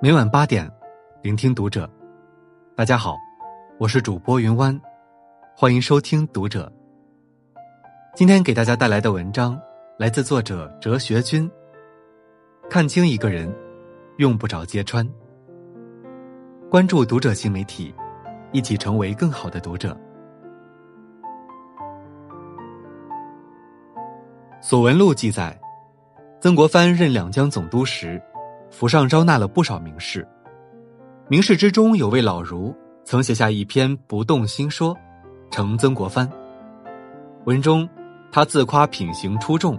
每晚八点，聆听读者。大家好，我是主播云湾，欢迎收听读者。今天给大家带来的文章来自作者哲学君。看清一个人，用不着揭穿。关注读者新媒体，一起成为更好的读者。《索闻录》记载，曾国藩任两江总督时。府上招纳了不少名士，名士之中有位老儒，曾写下一篇《不动心说》，成曾国藩。文中，他自夸品行出众，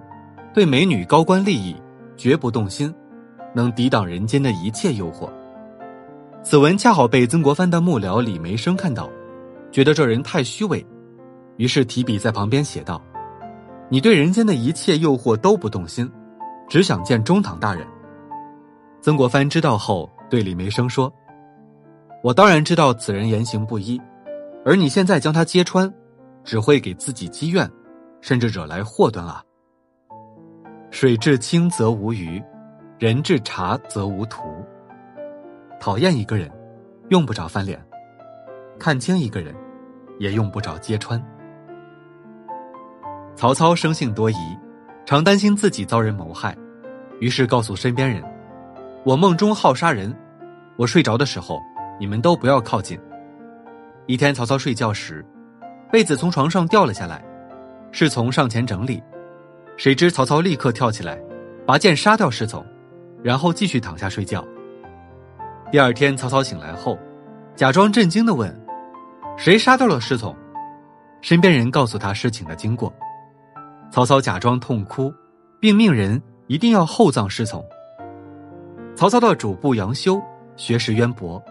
对美女、高官利益绝不动心，能抵挡人间的一切诱惑。此文恰好被曾国藩的幕僚李梅生看到，觉得这人太虚伪，于是提笔在旁边写道：“你对人间的一切诱惑都不动心，只想见中堂大人。”曾国藩知道后，对李梅生说：“我当然知道此人言行不一，而你现在将他揭穿，只会给自己积怨，甚至惹来祸端啊。水至清则无鱼，人至察则无徒。讨厌一个人，用不着翻脸；看清一个人，也用不着揭穿。”曹操生性多疑，常担心自己遭人谋害，于是告诉身边人。我梦中好杀人，我睡着的时候，你们都不要靠近。一天，曹操睡觉时，被子从床上掉了下来，侍从上前整理，谁知曹操立刻跳起来，拔剑杀掉侍从，然后继续躺下睡觉。第二天，曹操醒来后，假装震惊的问：“谁杀掉了侍从？”身边人告诉他事情的经过，曹操假装痛哭，并命人一定要厚葬侍从。曹操的主簿杨修学识渊博，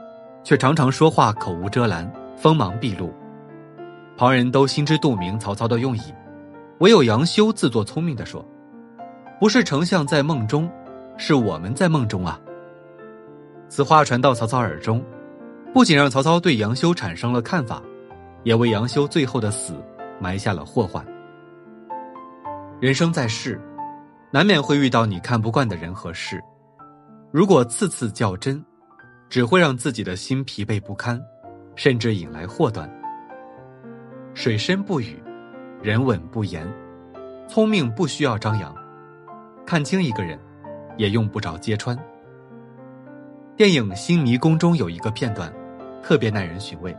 却常常说话口无遮拦，锋芒毕露。旁人都心知肚明曹操的用意，唯有杨修自作聪明的说：“不是丞相在梦中，是我们在梦中啊。”此话传到曹操耳中，不仅让曹操对杨修产生了看法，也为杨修最后的死埋下了祸患。人生在世，难免会遇到你看不惯的人和事。如果次次较真，只会让自己的心疲惫不堪，甚至引来祸端。水深不语，人稳不言，聪明不需要张扬，看清一个人，也用不着揭穿。电影《新迷宫》中有一个片段，特别耐人寻味。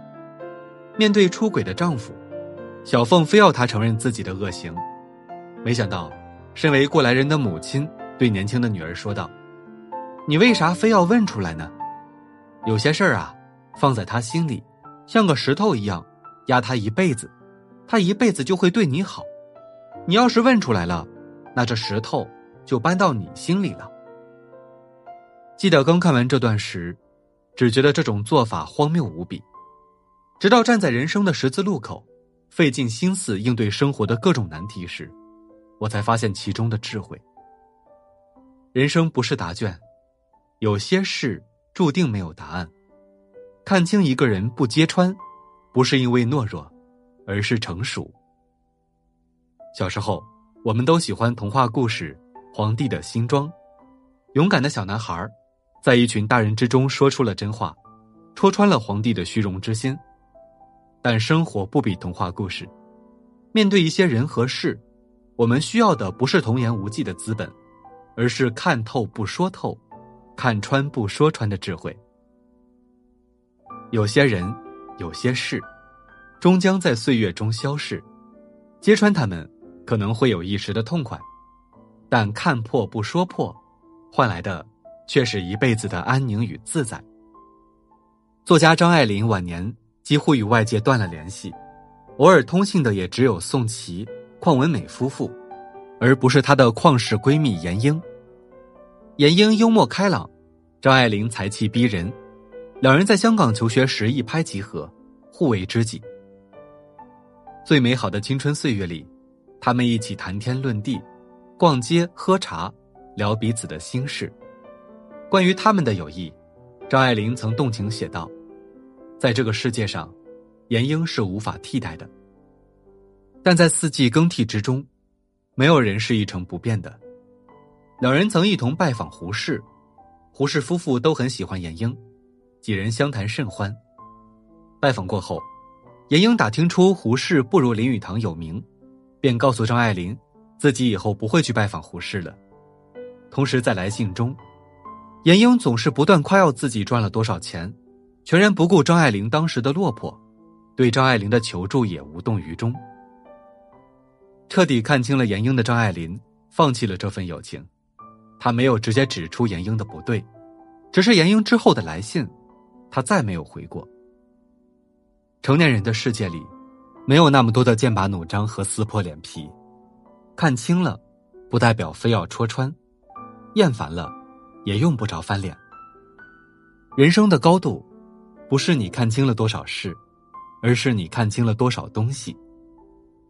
面对出轨的丈夫，小凤非要他承认自己的恶行，没想到，身为过来人的母亲对年轻的女儿说道。你为啥非要问出来呢？有些事儿啊，放在他心里，像个石头一样，压他一辈子，他一辈子就会对你好。你要是问出来了，那这石头就搬到你心里了。记得刚看完这段时，只觉得这种做法荒谬无比。直到站在人生的十字路口，费尽心思应对生活的各种难题时，我才发现其中的智慧。人生不是答卷。有些事注定没有答案，看清一个人不揭穿，不是因为懦弱，而是成熟。小时候，我们都喜欢童话故事《皇帝的新装》，勇敢的小男孩，在一群大人之中说出了真话，戳穿了皇帝的虚荣之心。但生活不比童话故事，面对一些人和事，我们需要的不是童言无忌的资本，而是看透不说透。看穿不说穿的智慧。有些人，有些事，终将在岁月中消逝。揭穿他们，可能会有一时的痛快，但看破不说破，换来的却是一辈子的安宁与自在。作家张爱玲晚年几乎与外界断了联系，偶尔通信的也只有宋琦、邝文美夫妇，而不是她的旷世闺蜜闫英。闫英幽默开朗，张爱玲才气逼人，两人在香港求学时一拍即合，互为知己。最美好的青春岁月里，他们一起谈天论地，逛街喝茶，聊彼此的心事。关于他们的友谊，张爱玲曾动情写道：“在这个世界上，闫英是无法替代的。但在四季更替之中，没有人是一成不变的。”两人曾一同拜访胡适，胡适夫妇都很喜欢严英，几人相谈甚欢。拜访过后，严英打听出胡适不如林语堂有名，便告诉张爱玲，自己以后不会去拜访胡适了。同时在来信中，严英总是不断夸耀自己赚了多少钱，全然不顾张爱玲当时的落魄，对张爱玲的求助也无动于衷。彻底看清了严英的张爱玲，放弃了这份友情。他没有直接指出严英的不对，只是严英之后的来信，他再没有回过。成年人的世界里，没有那么多的剑拔弩张和撕破脸皮。看清了，不代表非要戳穿；厌烦了，也用不着翻脸。人生的高度，不是你看清了多少事，而是你看清了多少东西；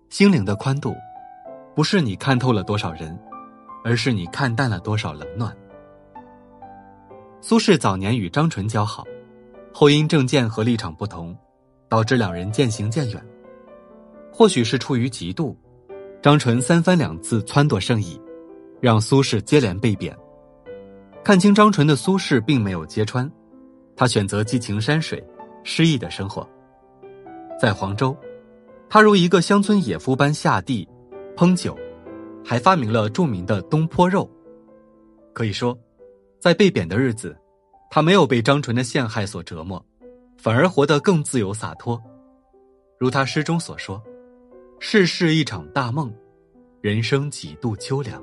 心灵的宽度，不是你看透了多少人。而是你看淡了多少冷暖。苏轼早年与张纯交好，后因政见和立场不同，导致两人渐行渐远。或许是出于嫉妒，张纯三番两次撺掇圣意，让苏轼接连被贬。看清张纯的苏轼并没有揭穿，他选择寄情山水、诗意的生活。在黄州，他如一个乡村野夫般下地烹酒。还发明了著名的东坡肉。可以说，在被贬的日子，他没有被张纯的陷害所折磨，反而活得更自由洒脱。如他诗中所说：“世事一场大梦，人生几度秋凉。”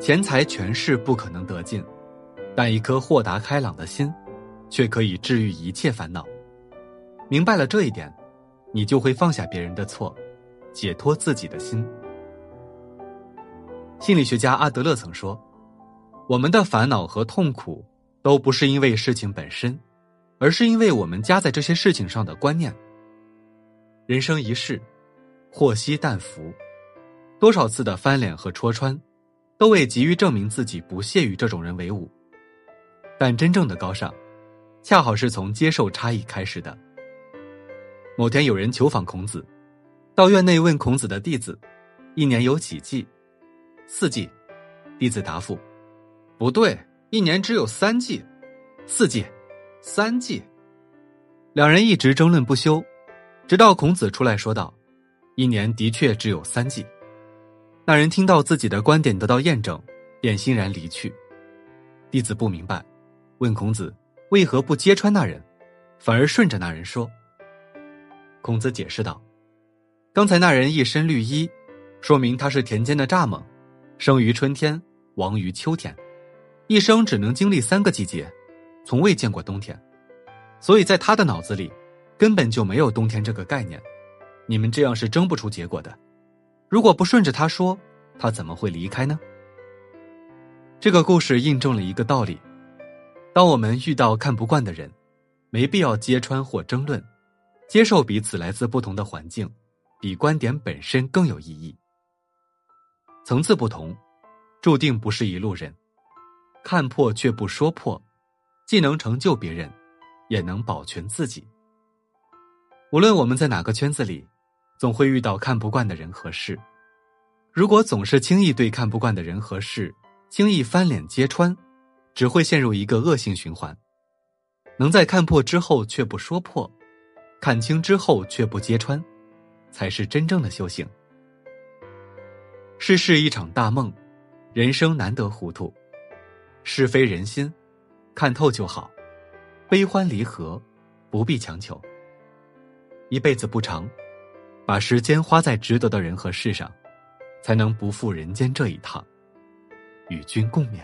钱财权势不可能得尽，但一颗豁达开朗的心，却可以治愈一切烦恼。明白了这一点，你就会放下别人的错，解脱自己的心。心理学家阿德勒曾说：“我们的烦恼和痛苦都不是因为事情本身，而是因为我们加在这些事情上的观念。人生一世，祸兮但福，多少次的翻脸和戳穿，都为急于证明自己不屑于这种人为伍。但真正的高尚，恰好是从接受差异开始的。”某天有人求访孔子，到院内问孔子的弟子：“一年有几季？”四季，弟子答复：“不对，一年只有三季。”四季，三季。两人一直争论不休，直到孔子出来说道：“一年的确只有三季。”那人听到自己的观点得到验证，便欣然离去。弟子不明白，问孔子为何不揭穿那人，反而顺着那人说。孔子解释道：“刚才那人一身绿衣，说明他是田间的蚱蜢。”生于春天，亡于秋天，一生只能经历三个季节，从未见过冬天，所以在他的脑子里，根本就没有冬天这个概念。你们这样是争不出结果的。如果不顺着他说，他怎么会离开呢？这个故事印证了一个道理：当我们遇到看不惯的人，没必要揭穿或争论，接受彼此来自不同的环境，比观点本身更有意义。层次不同，注定不是一路人。看破却不说破，既能成就别人，也能保全自己。无论我们在哪个圈子里，总会遇到看不惯的人和事。如果总是轻易对看不惯的人和事轻易翻脸揭穿，只会陷入一个恶性循环。能在看破之后却不说破，看清之后却不揭穿，才是真正的修行。世事一场大梦，人生难得糊涂，是非人心，看透就好。悲欢离合，不必强求。一辈子不长，把时间花在值得的人和事上，才能不负人间这一趟。与君共勉。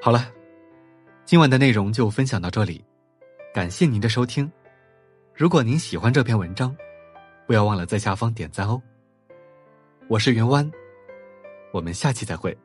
好了，今晚的内容就分享到这里，感谢您的收听。如果您喜欢这篇文章，不要忘了在下方点赞哦！我是云湾，我们下期再会。